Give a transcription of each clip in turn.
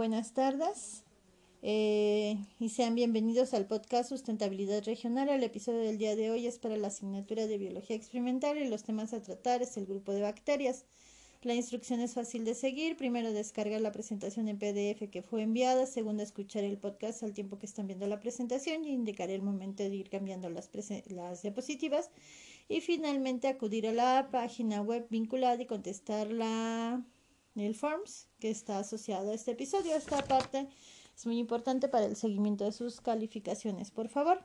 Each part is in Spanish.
buenas tardes eh, y sean bienvenidos al podcast Sustentabilidad Regional. El episodio del día de hoy es para la asignatura de Biología Experimental y los temas a tratar es el grupo de bacterias. La instrucción es fácil de seguir. Primero, descargar la presentación en PDF que fue enviada. Segundo, escuchar el podcast al tiempo que están viendo la presentación y indicaré el momento de ir cambiando las, las diapositivas. Y finalmente, acudir a la página web vinculada y contestar la, el forms que está asociado a este episodio. Esta parte es muy importante para el seguimiento de sus calificaciones. Por favor.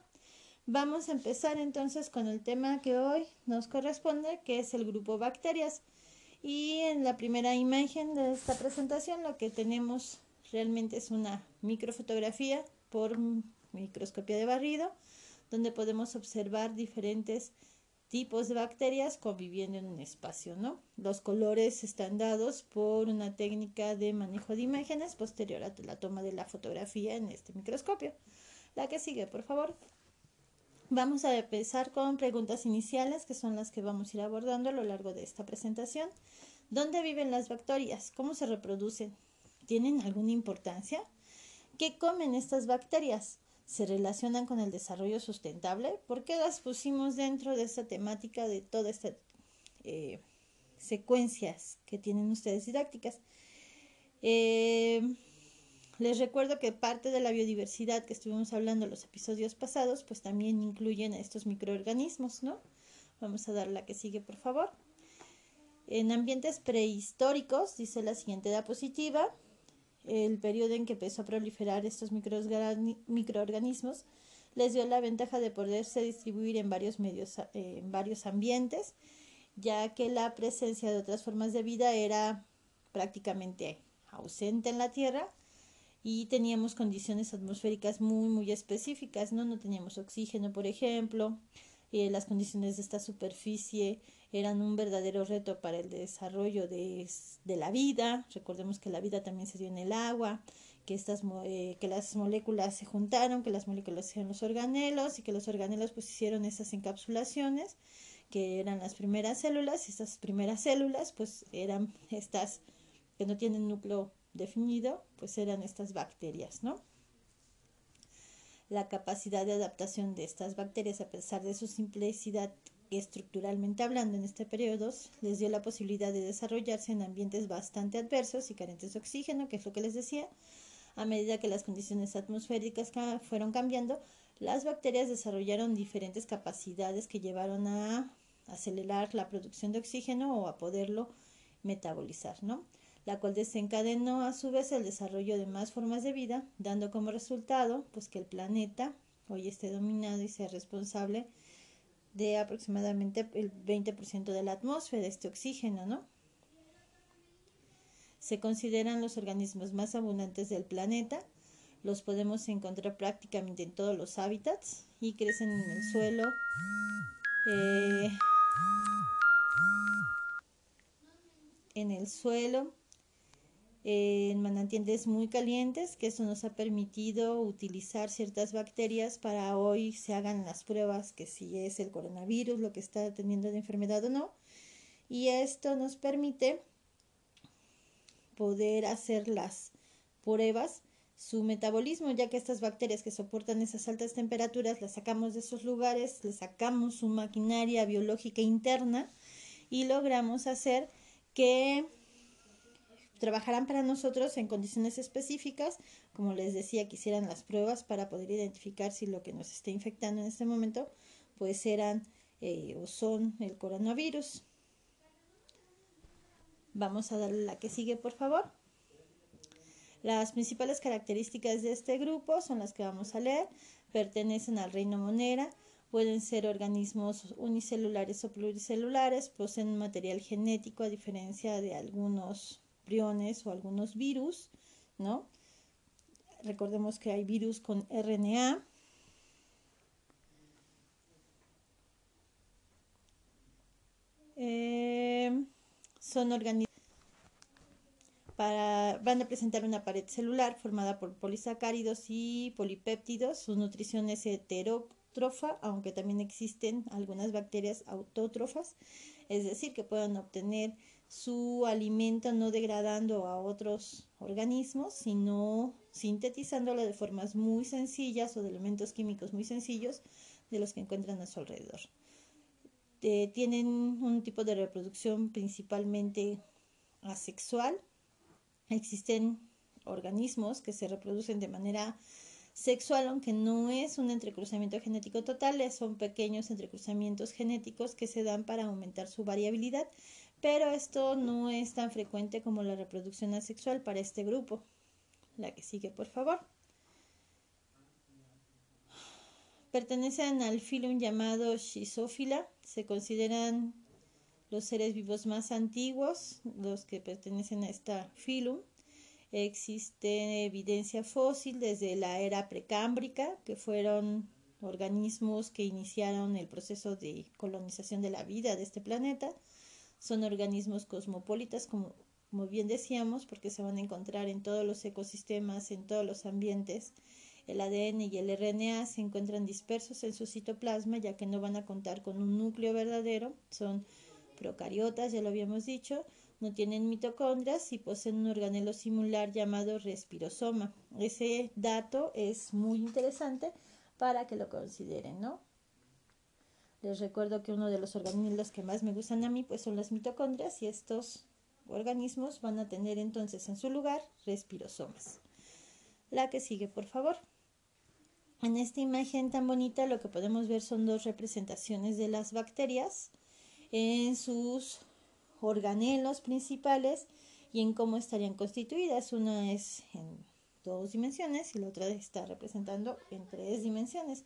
Vamos a empezar entonces con el tema que hoy nos corresponde, que es el grupo bacterias. Y en la primera imagen de esta presentación lo que tenemos realmente es una microfotografía por microscopía de barrido, donde podemos observar diferentes tipos de bacterias conviviendo en un espacio, ¿no? Los colores están dados por una técnica de manejo de imágenes posterior a la toma de la fotografía en este microscopio. La que sigue, por favor. Vamos a empezar con preguntas iniciales, que son las que vamos a ir abordando a lo largo de esta presentación. ¿Dónde viven las bacterias? ¿Cómo se reproducen? ¿Tienen alguna importancia? ¿Qué comen estas bacterias? ¿Se relacionan con el desarrollo sustentable? ¿Por qué las pusimos dentro de esta temática de todas estas eh, secuencias que tienen ustedes didácticas? Eh, les recuerdo que parte de la biodiversidad que estuvimos hablando en los episodios pasados, pues también incluyen a estos microorganismos, ¿no? Vamos a dar la que sigue, por favor. En ambientes prehistóricos, dice la siguiente diapositiva, el periodo en que empezó a proliferar estos microorganismos les dio la ventaja de poderse distribuir en varios medios, eh, en varios ambientes, ya que la presencia de otras formas de vida era prácticamente ausente en la Tierra y teníamos condiciones atmosféricas muy, muy específicas, ¿no? No teníamos oxígeno, por ejemplo, eh, las condiciones de esta superficie eran un verdadero reto para el desarrollo de, de la vida. Recordemos que la vida también se dio en el agua, que, estas, eh, que las moléculas se juntaron, que las moléculas hicieron los organelos y que los organelos pues hicieron esas encapsulaciones que eran las primeras células y estas primeras células pues eran estas que no tienen núcleo definido, pues eran estas bacterias, ¿no? La capacidad de adaptación de estas bacterias, a pesar de su simplicidad estructuralmente hablando en este periodo, les dio la posibilidad de desarrollarse en ambientes bastante adversos y carentes de oxígeno, que es lo que les decía. A medida que las condiciones atmosféricas fueron cambiando, las bacterias desarrollaron diferentes capacidades que llevaron a acelerar la producción de oxígeno o a poderlo metabolizar, ¿no? la cual desencadenó a su vez el desarrollo de más formas de vida, dando como resultado pues que el planeta hoy esté dominado y sea responsable de aproximadamente el 20% de la atmósfera, de este oxígeno, ¿no? Se consideran los organismos más abundantes del planeta, los podemos encontrar prácticamente en todos los hábitats y crecen en el suelo. Eh, en el suelo, en manantiales muy calientes, que eso nos ha permitido utilizar ciertas bacterias para hoy se hagan las pruebas que si es el coronavirus lo que está teniendo de enfermedad o no. Y esto nos permite poder hacer las pruebas su metabolismo, ya que estas bacterias que soportan esas altas temperaturas las sacamos de esos lugares, les sacamos su maquinaria biológica interna y logramos hacer que trabajarán para nosotros en condiciones específicas, como les decía, que hicieran las pruebas para poder identificar si lo que nos está infectando en este momento, pues eran eh, o son el coronavirus. Vamos a darle la que sigue, por favor. Las principales características de este grupo son las que vamos a leer. Pertenecen al reino monera, pueden ser organismos unicelulares o pluricelulares, poseen material genético a diferencia de algunos priones o algunos virus, ¿no? Recordemos que hay virus con RNA. Eh, son organismos para, van a presentar una pared celular formada por polisacáridos y polipéptidos. Su nutrición es heterótrofa, aunque también existen algunas bacterias autótrofas, es decir, que pueden obtener su alimento no degradando a otros organismos, sino sintetizándolo de formas muy sencillas o de elementos químicos muy sencillos de los que encuentran a su alrededor. Eh, tienen un tipo de reproducción principalmente asexual. Existen organismos que se reproducen de manera sexual, aunque no es un entrecruzamiento genético total, son pequeños entrecruzamientos genéticos que se dan para aumentar su variabilidad, pero esto no es tan frecuente como la reproducción asexual para este grupo. La que sigue, por favor. Pertenecen al filum llamado Schizófila. Se consideran los seres vivos más antiguos, los que pertenecen a esta filum. Existe evidencia fósil desde la era precámbrica, que fueron organismos que iniciaron el proceso de colonización de la vida de este planeta. Son organismos cosmopolitas, como, bien decíamos, porque se van a encontrar en todos los ecosistemas, en todos los ambientes. El ADN y el RNA se encuentran dispersos en su citoplasma, ya que no van a contar con un núcleo verdadero. Son procariotas, ya lo habíamos dicho, no tienen mitocondrias y poseen un organelo similar llamado respirosoma. Ese dato es muy interesante para que lo consideren, ¿no? Les recuerdo que uno de los organismos que más me gustan a mí pues son las mitocondrias y estos organismos van a tener entonces en su lugar respirosomas. La que sigue, por favor. En esta imagen tan bonita lo que podemos ver son dos representaciones de las bacterias en sus organelos principales y en cómo estarían constituidas. Una es en dos dimensiones y la otra está representando en tres dimensiones.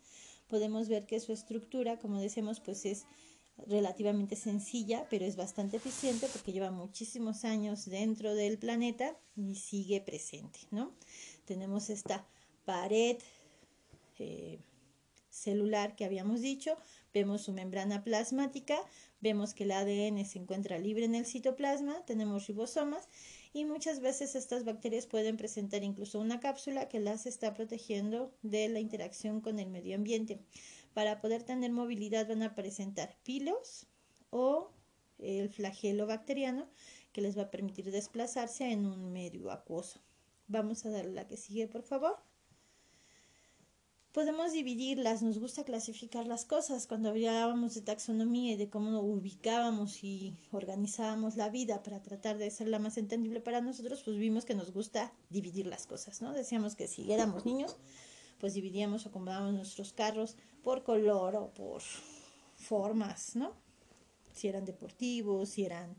Podemos ver que su estructura, como decimos, pues es relativamente sencilla, pero es bastante eficiente porque lleva muchísimos años dentro del planeta y sigue presente, ¿no? Tenemos esta pared eh, celular que habíamos dicho, vemos su membrana plasmática, Vemos que el ADN se encuentra libre en el citoplasma, tenemos ribosomas y muchas veces estas bacterias pueden presentar incluso una cápsula que las está protegiendo de la interacción con el medio ambiente. Para poder tener movilidad van a presentar pilos o el flagelo bacteriano que les va a permitir desplazarse en un medio acuoso. Vamos a darle la que sigue, por favor podemos dividirlas, nos gusta clasificar las cosas. Cuando hablábamos de taxonomía y de cómo ubicábamos y organizábamos la vida para tratar de ser la más entendible para nosotros, pues vimos que nos gusta dividir las cosas, ¿no? Decíamos que si éramos niños, pues dividíamos o acomodábamos nuestros carros por color o por formas, ¿no? Si eran deportivos, si eran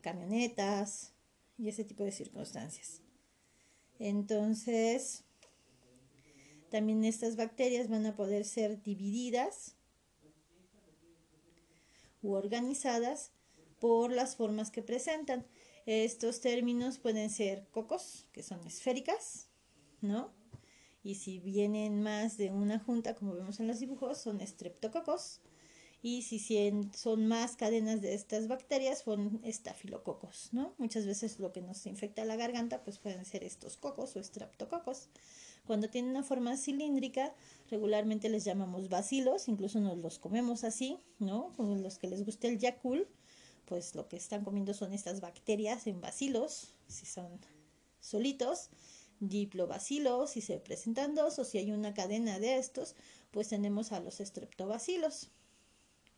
camionetas y ese tipo de circunstancias. Entonces, también estas bacterias van a poder ser divididas u organizadas por las formas que presentan. Estos términos pueden ser cocos, que son esféricas, ¿no? Y si vienen más de una junta, como vemos en los dibujos, son estreptococos. Y si son más cadenas de estas bacterias, son estafilococos, ¿no? Muchas veces lo que nos infecta la garganta, pues pueden ser estos cocos o estreptococos. Cuando tienen una forma cilíndrica, regularmente les llamamos bacilos, incluso nos los comemos así, ¿no? Como los que les guste el Yakul, pues lo que están comiendo son estas bacterias en bacilos, si son solitos, diplobacilos, si se presentan dos, o si hay una cadena de estos, pues tenemos a los estreptobacilos.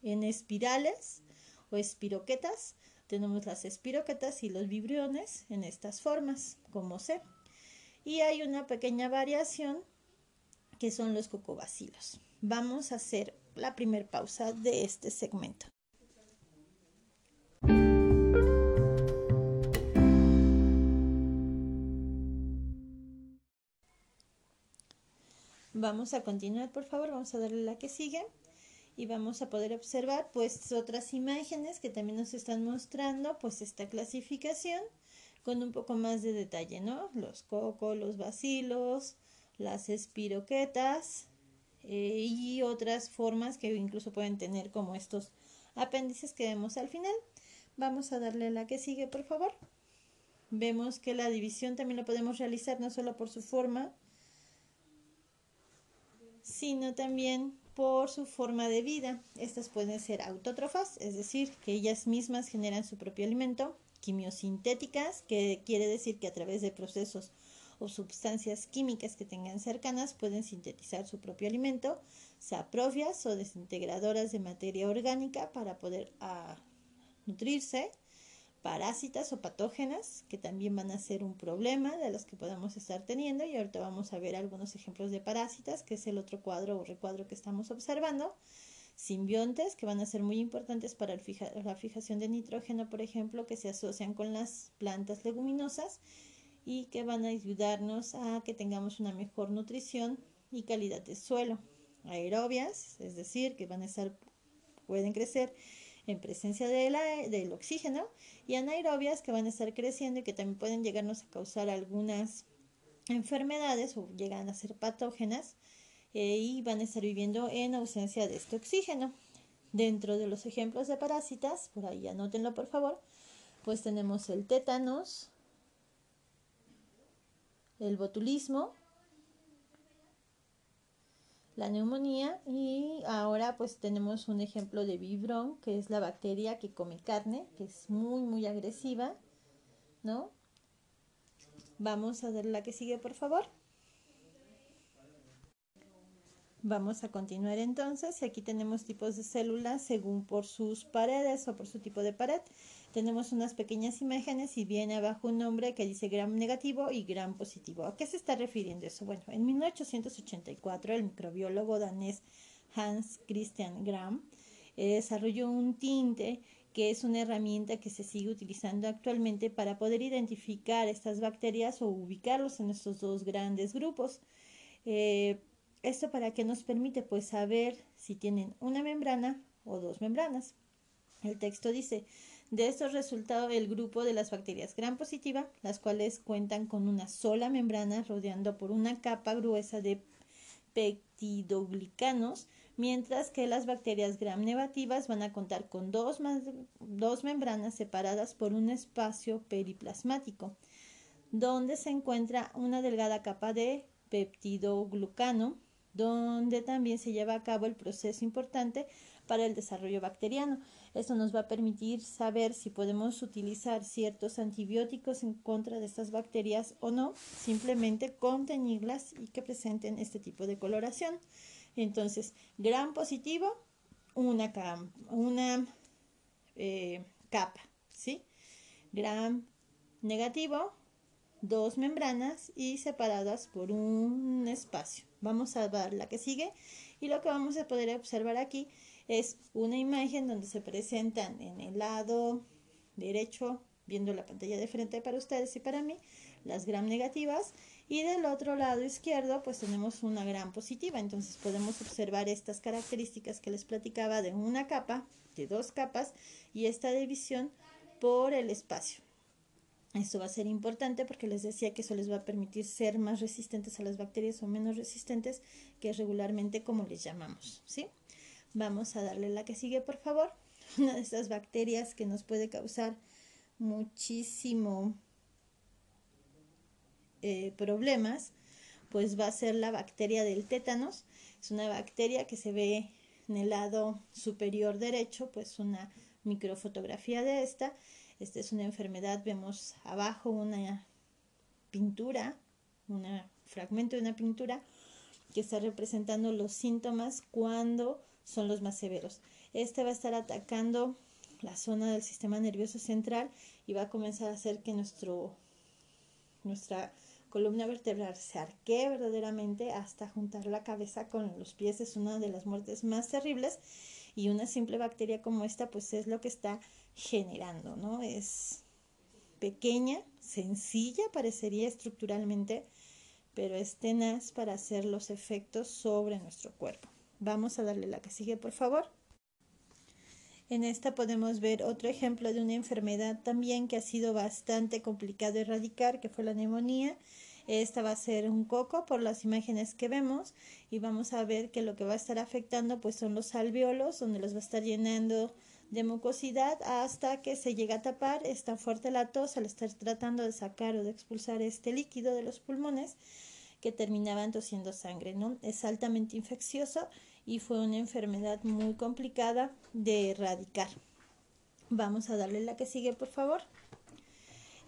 En espirales o espiroquetas, tenemos las espiroquetas y los vibriones en estas formas, como C y hay una pequeña variación que son los cocobacilos. Vamos a hacer la primera pausa de este segmento. Vamos a continuar, por favor, vamos a darle la que sigue y vamos a poder observar pues otras imágenes que también nos están mostrando pues esta clasificación con un poco más de detalle, ¿no? Los cocos, los bacilos, las espiroquetas eh, y otras formas que incluso pueden tener como estos apéndices que vemos al final. Vamos a darle la que sigue, por favor. Vemos que la división también la podemos realizar no solo por su forma, sino también por su forma de vida. Estas pueden ser autótrofas, es decir, que ellas mismas generan su propio alimento, quimiosintéticas, que quiere decir que a través de procesos o sustancias químicas que tengan cercanas pueden sintetizar su propio alimento, saprofias o desintegradoras de materia orgánica para poder ah, nutrirse, parásitas o patógenas que también van a ser un problema de los que podamos estar teniendo y ahorita vamos a ver algunos ejemplos de parásitas que es el otro cuadro o recuadro que estamos observando simbiontes que van a ser muy importantes para la fijación de nitrógeno por ejemplo que se asocian con las plantas leguminosas y que van a ayudarnos a que tengamos una mejor nutrición y calidad de suelo. Aerobias es decir que van a estar pueden crecer en presencia del oxígeno y anaerobias que van a estar creciendo y que también pueden llegarnos a causar algunas enfermedades o llegan a ser patógenas eh, y van a estar viviendo en ausencia de este oxígeno. Dentro de los ejemplos de parásitas, por ahí anótenlo por favor, pues tenemos el tétanos, el botulismo, la neumonía y ahora pues tenemos un ejemplo de vibrón que es la bacteria que come carne que es muy muy agresiva no vamos a ver la que sigue por favor Vamos a continuar entonces. Aquí tenemos tipos de células según por sus paredes o por su tipo de pared. Tenemos unas pequeñas imágenes y viene abajo un nombre que dice gram negativo y gram positivo. ¿A qué se está refiriendo eso? Bueno, en 1884 el microbiólogo danés Hans Christian Gram eh, desarrolló un tinte que es una herramienta que se sigue utilizando actualmente para poder identificar estas bacterias o ubicarlos en estos dos grandes grupos. Eh, esto para que nos permite pues saber si tienen una membrana o dos membranas. El texto dice, de estos resultados el grupo de las bacterias gram positiva, las cuales cuentan con una sola membrana rodeando por una capa gruesa de peptidoglicanos, mientras que las bacterias gram negativas van a contar con dos, dos membranas separadas por un espacio periplasmático, donde se encuentra una delgada capa de peptidoglucano donde también se lleva a cabo el proceso importante para el desarrollo bacteriano. Esto nos va a permitir saber si podemos utilizar ciertos antibióticos en contra de estas bacterias o no, simplemente con teñirlas y que presenten este tipo de coloración. Entonces, gran positivo, una, eh, capa, ¿sí? Gran negativo, dos membranas y separadas por un espacio. Vamos a ver la que sigue y lo que vamos a poder observar aquí es una imagen donde se presentan en el lado derecho, viendo la pantalla de frente para ustedes y para mí, las gram negativas y del otro lado izquierdo pues tenemos una gran positiva. Entonces podemos observar estas características que les platicaba de una capa, de dos capas y esta división por el espacio. Esto va a ser importante porque les decía que eso les va a permitir ser más resistentes a las bacterias o menos resistentes, que regularmente como les llamamos, ¿sí? Vamos a darle la que sigue, por favor. Una de esas bacterias que nos puede causar muchísimo eh, problemas, pues va a ser la bacteria del tétanos. Es una bacteria que se ve en el lado superior derecho, pues una microfotografía de esta esta es una enfermedad, vemos abajo una pintura, un fragmento de una pintura que está representando los síntomas cuando son los más severos. Este va a estar atacando la zona del sistema nervioso central y va a comenzar a hacer que nuestro, nuestra columna vertebral se arquee verdaderamente hasta juntar la cabeza con los pies. Es una de las muertes más terribles y una simple bacteria como esta pues es lo que está generando, ¿no? Es pequeña, sencilla, parecería estructuralmente, pero es tenaz para hacer los efectos sobre nuestro cuerpo. Vamos a darle la que sigue, por favor. En esta podemos ver otro ejemplo de una enfermedad también que ha sido bastante complicado erradicar, que fue la neumonía. Esta va a ser un coco por las imágenes que vemos y vamos a ver que lo que va a estar afectando pues son los alveolos donde los va a estar llenando de mucosidad hasta que se llega a tapar. Está fuerte la tos al estar tratando de sacar o de expulsar este líquido de los pulmones que terminaban tosiendo sangre, ¿no? Es altamente infeccioso y fue una enfermedad muy complicada de erradicar. Vamos a darle la que sigue, por favor.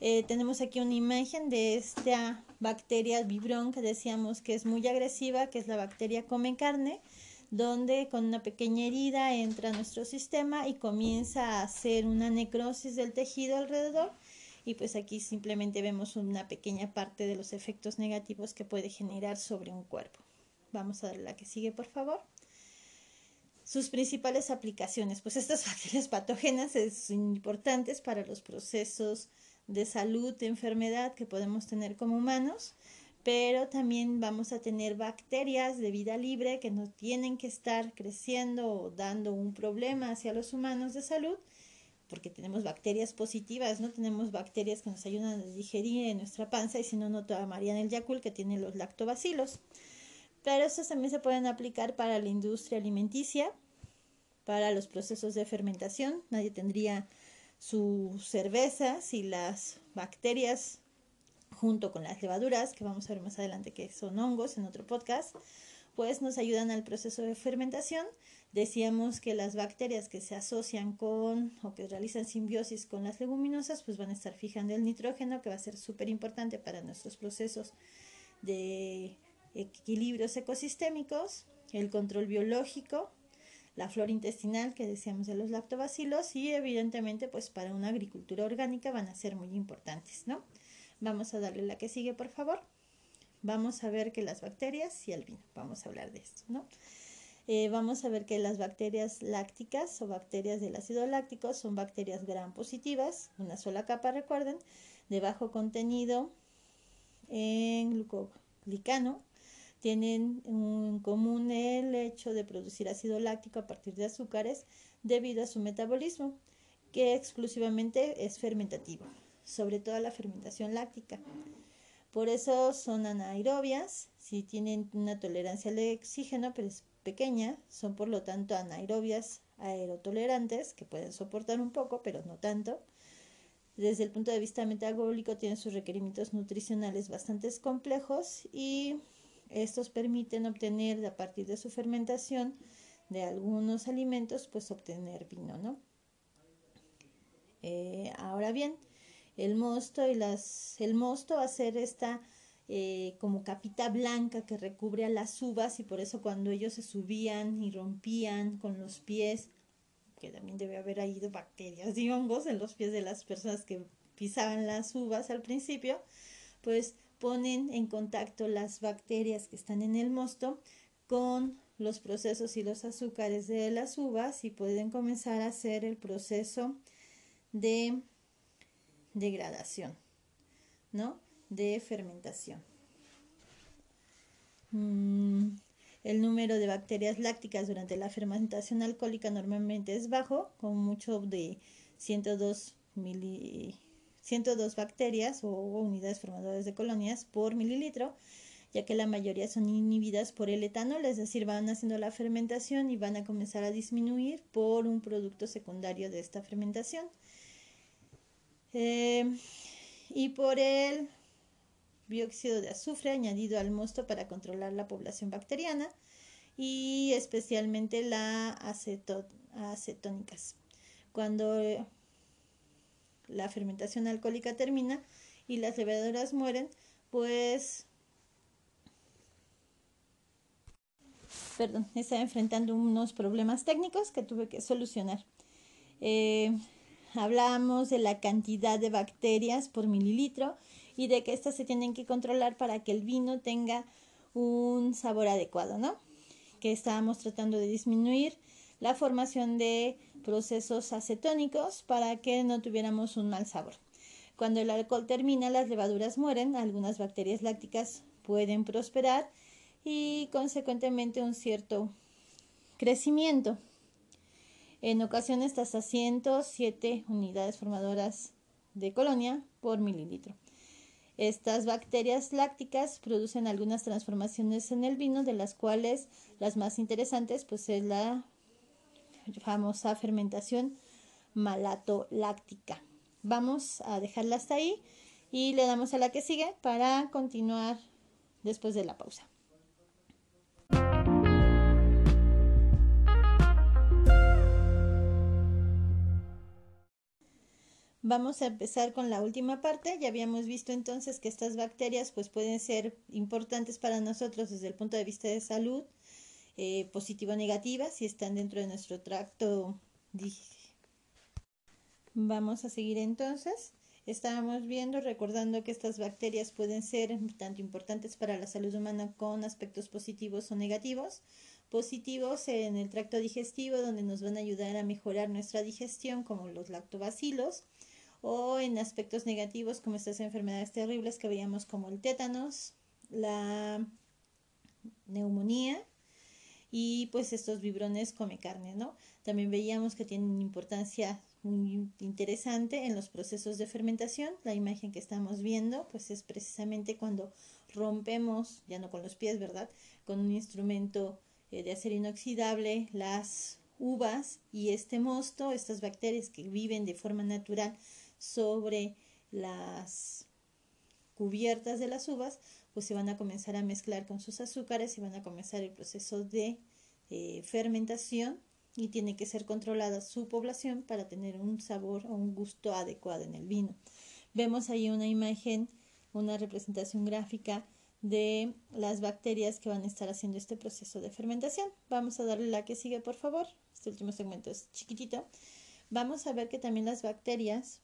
Eh, tenemos aquí una imagen de esta bacteria vibrón que decíamos que es muy agresiva, que es la bacteria come carne, donde con una pequeña herida entra nuestro sistema y comienza a hacer una necrosis del tejido alrededor y pues aquí simplemente vemos una pequeña parte de los efectos negativos que puede generar sobre un cuerpo. Vamos a la que sigue, por favor. Sus principales aplicaciones, pues estas bacterias patógenas son importantes para los procesos de salud, de enfermedad que podemos tener como humanos, pero también vamos a tener bacterias de vida libre que no tienen que estar creciendo o dando un problema hacia los humanos de salud, porque tenemos bacterias positivas, no tenemos bacterias que nos ayudan a digerir en nuestra panza y si no, no tomarían el Yakult que tiene los lactobacilos pero estos también se pueden aplicar para la industria alimenticia, para los procesos de fermentación. Nadie tendría su cerveza si las bacterias junto con las levaduras, que vamos a ver más adelante que son hongos en otro podcast, pues nos ayudan al proceso de fermentación. Decíamos que las bacterias que se asocian con o que realizan simbiosis con las leguminosas, pues van a estar fijando el nitrógeno, que va a ser súper importante para nuestros procesos de equilibrios ecosistémicos, el control biológico, la flora intestinal que decíamos de los lactobacilos y evidentemente pues para una agricultura orgánica van a ser muy importantes, ¿no? Vamos a darle la que sigue, por favor. Vamos a ver que las bacterias y el vino, vamos a hablar de esto, ¿no? Eh, vamos a ver que las bacterias lácticas o bacterias del ácido láctico son bacterias gram positivas, una sola capa, recuerden, de bajo contenido en glucoglicano tienen en común el hecho de producir ácido láctico a partir de azúcares debido a su metabolismo, que exclusivamente es fermentativo, sobre todo la fermentación láctica. Por eso son anaerobias, si tienen una tolerancia al oxígeno, pero es pequeña, son por lo tanto anaerobias aerotolerantes, que pueden soportar un poco, pero no tanto. Desde el punto de vista metabólico tienen sus requerimientos nutricionales bastante complejos y estos permiten obtener a partir de su fermentación de algunos alimentos, pues obtener vino, ¿no? Eh, ahora bien, el mosto y las, el mosto va a ser esta eh, como capita blanca que recubre a las uvas y por eso cuando ellos se subían y rompían con los pies, que también debe haber ido bacterias y hongos en los pies de las personas que pisaban las uvas al principio, pues ponen en contacto las bacterias que están en el mosto con los procesos y los azúcares de las uvas y pueden comenzar a hacer el proceso de degradación, ¿no? De fermentación. Mm, el número de bacterias lácticas durante la fermentación alcohólica normalmente es bajo, con mucho de 102 mili 102 bacterias o unidades formadoras de colonias por mililitro, ya que la mayoría son inhibidas por el etanol, es decir, van haciendo la fermentación y van a comenzar a disminuir por un producto secundario de esta fermentación. Eh, y por el dióxido de azufre añadido al mosto para controlar la población bacteriana y especialmente las acetónicas. Cuando la fermentación alcohólica termina y las levaduras mueren, pues perdón, estaba enfrentando unos problemas técnicos que tuve que solucionar. Eh, hablamos de la cantidad de bacterias por mililitro y de que estas se tienen que controlar para que el vino tenga un sabor adecuado, ¿no? Que estábamos tratando de disminuir la formación de procesos acetónicos para que no tuviéramos un mal sabor. Cuando el alcohol termina, las levaduras mueren, algunas bacterias lácticas pueden prosperar y consecuentemente un cierto crecimiento. En ocasiones hasta 107 unidades formadoras de colonia por mililitro. Estas bacterias lácticas producen algunas transformaciones en el vino, de las cuales las más interesantes pues es la famosa fermentación malato-láctica. Vamos a dejarla hasta ahí y le damos a la que sigue para continuar después de la pausa. Vamos a empezar con la última parte. Ya habíamos visto entonces que estas bacterias pues pueden ser importantes para nosotros desde el punto de vista de salud, eh, positiva o negativa, si están dentro de nuestro tracto. Vamos a seguir entonces. Estábamos viendo, recordando que estas bacterias pueden ser tanto importantes para la salud humana con aspectos positivos o negativos. Positivos en el tracto digestivo, donde nos van a ayudar a mejorar nuestra digestión, como los lactobacilos o en aspectos negativos como estas enfermedades terribles que veíamos como el tétanos, la neumonía y pues estos vibrones come carne, ¿no? También veíamos que tienen importancia muy interesante en los procesos de fermentación. La imagen que estamos viendo pues es precisamente cuando rompemos, ya no con los pies, ¿verdad? Con un instrumento eh, de acero inoxidable las uvas y este mosto, estas bacterias que viven de forma natural sobre las cubiertas de las uvas, pues se van a comenzar a mezclar con sus azúcares y van a comenzar el proceso de eh, fermentación y tiene que ser controlada su población para tener un sabor o un gusto adecuado en el vino. Vemos ahí una imagen, una representación gráfica de las bacterias que van a estar haciendo este proceso de fermentación. Vamos a darle la que sigue, por favor. Este último segmento es chiquitito. Vamos a ver que también las bacterias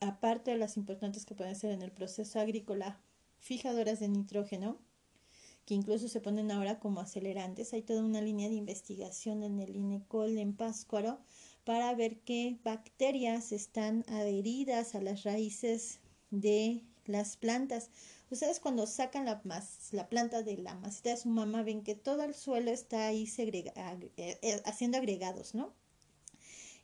aparte de las importantes que pueden ser en el proceso agrícola, fijadoras de nitrógeno, que incluso se ponen ahora como acelerantes. Hay toda una línea de investigación en el INECOL en Páscuaro para ver qué bacterias están adheridas a las raíces de las plantas. Ustedes cuando sacan la, la planta de la masita de su mamá ven que todo el suelo está ahí segrega, eh, eh, haciendo agregados, ¿no?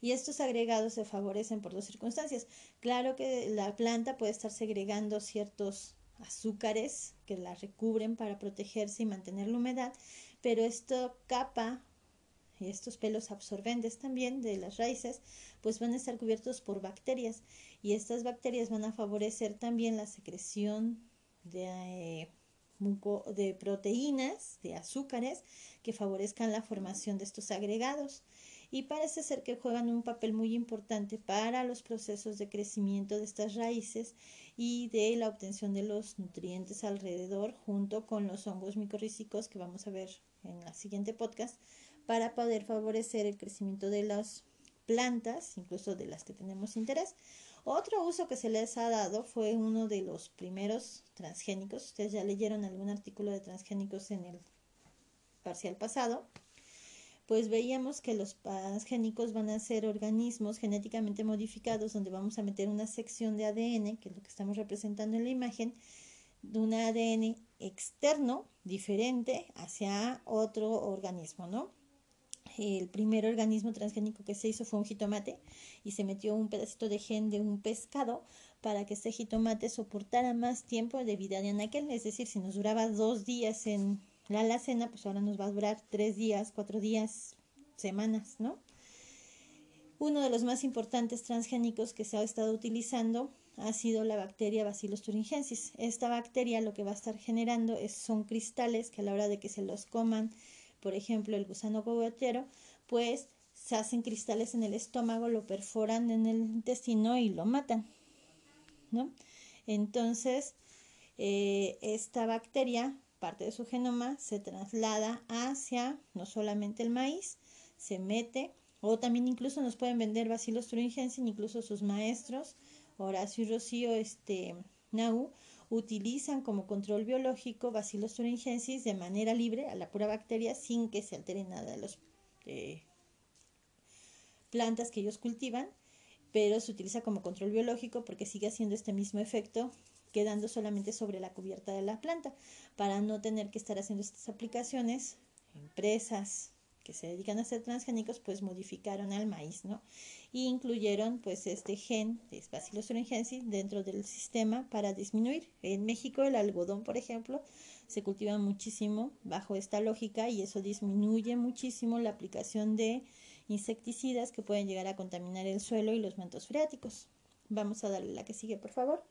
Y estos agregados se favorecen por dos circunstancias. Claro que la planta puede estar segregando ciertos azúcares que la recubren para protegerse y mantener la humedad, pero esto capa y estos pelos absorbentes también de las raíces, pues van a estar cubiertos por bacterias y estas bacterias van a favorecer también la secreción de, eh, de proteínas, de azúcares, que favorezcan la formación de estos agregados y parece ser que juegan un papel muy importante para los procesos de crecimiento de estas raíces y de la obtención de los nutrientes alrededor junto con los hongos micorrícicos que vamos a ver en la siguiente podcast para poder favorecer el crecimiento de las plantas, incluso de las que tenemos interés. Otro uso que se les ha dado fue uno de los primeros transgénicos. Ustedes ya leyeron algún artículo de transgénicos en el parcial pasado pues veíamos que los transgénicos van a ser organismos genéticamente modificados donde vamos a meter una sección de ADN, que es lo que estamos representando en la imagen, de un ADN externo diferente hacia otro organismo, ¿no? El primer organismo transgénico que se hizo fue un jitomate y se metió un pedacito de gen de un pescado para que este jitomate soportara más tiempo de vida de anaquel, es decir, si nos duraba dos días en la alacena, pues ahora nos va a durar tres días, cuatro días, semanas, ¿no? Uno de los más importantes transgénicos que se ha estado utilizando ha sido la bacteria Bacillus thuringiensis. Esta bacteria lo que va a estar generando es, son cristales que a la hora de que se los coman, por ejemplo, el gusano cogotero, pues se hacen cristales en el estómago, lo perforan en el intestino y lo matan, ¿no? Entonces, eh, esta bacteria parte de su genoma se traslada hacia no solamente el maíz, se mete, o también incluso nos pueden vender Bacillus thuringiensis, incluso sus maestros, Horacio y Rocío este, Nau, utilizan como control biológico Bacillus thuringiensis de manera libre a la pura bacteria sin que se altere nada de las eh, plantas que ellos cultivan, pero se utiliza como control biológico porque sigue haciendo este mismo efecto quedando solamente sobre la cubierta de la planta para no tener que estar haciendo estas aplicaciones. Empresas que se dedican a hacer transgénicos pues modificaron al maíz, ¿no? Y incluyeron pues este gen de Bacillus thuringiensis dentro del sistema para disminuir. En México el algodón, por ejemplo, se cultiva muchísimo bajo esta lógica y eso disminuye muchísimo la aplicación de insecticidas que pueden llegar a contaminar el suelo y los mantos freáticos. Vamos a darle la que sigue, por favor.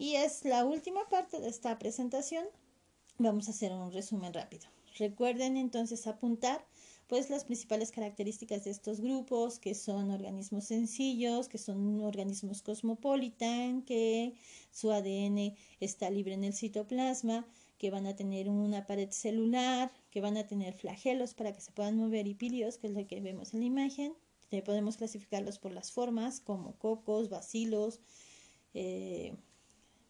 Y es la última parte de esta presentación vamos a hacer un resumen rápido. Recuerden entonces apuntar pues las principales características de estos grupos, que son organismos sencillos, que son organismos cosmopolitan, que su ADN está libre en el citoplasma, que van a tener una pared celular, que van a tener flagelos para que se puedan mover y pilios, que es lo que vemos en la imagen. podemos clasificarlos por las formas como cocos, bacilos, eh,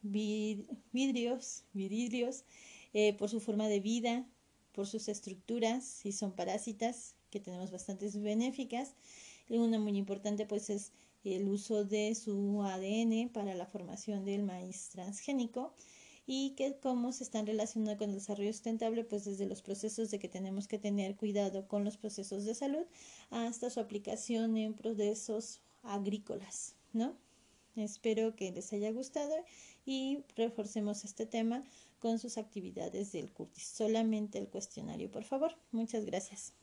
vidrios, vidrios eh, por su forma de vida, por sus estructuras, si son parásitas, que tenemos bastantes benéficas. Y una muy importante pues es el uso de su ADN para la formación del maíz transgénico y que cómo se están relacionando con el desarrollo sustentable, pues desde los procesos de que tenemos que tener cuidado con los procesos de salud hasta su aplicación en procesos agrícolas, ¿no? Espero que les haya gustado y reforcemos este tema con sus actividades del CURTIS. Solamente el cuestionario, por favor. Muchas gracias.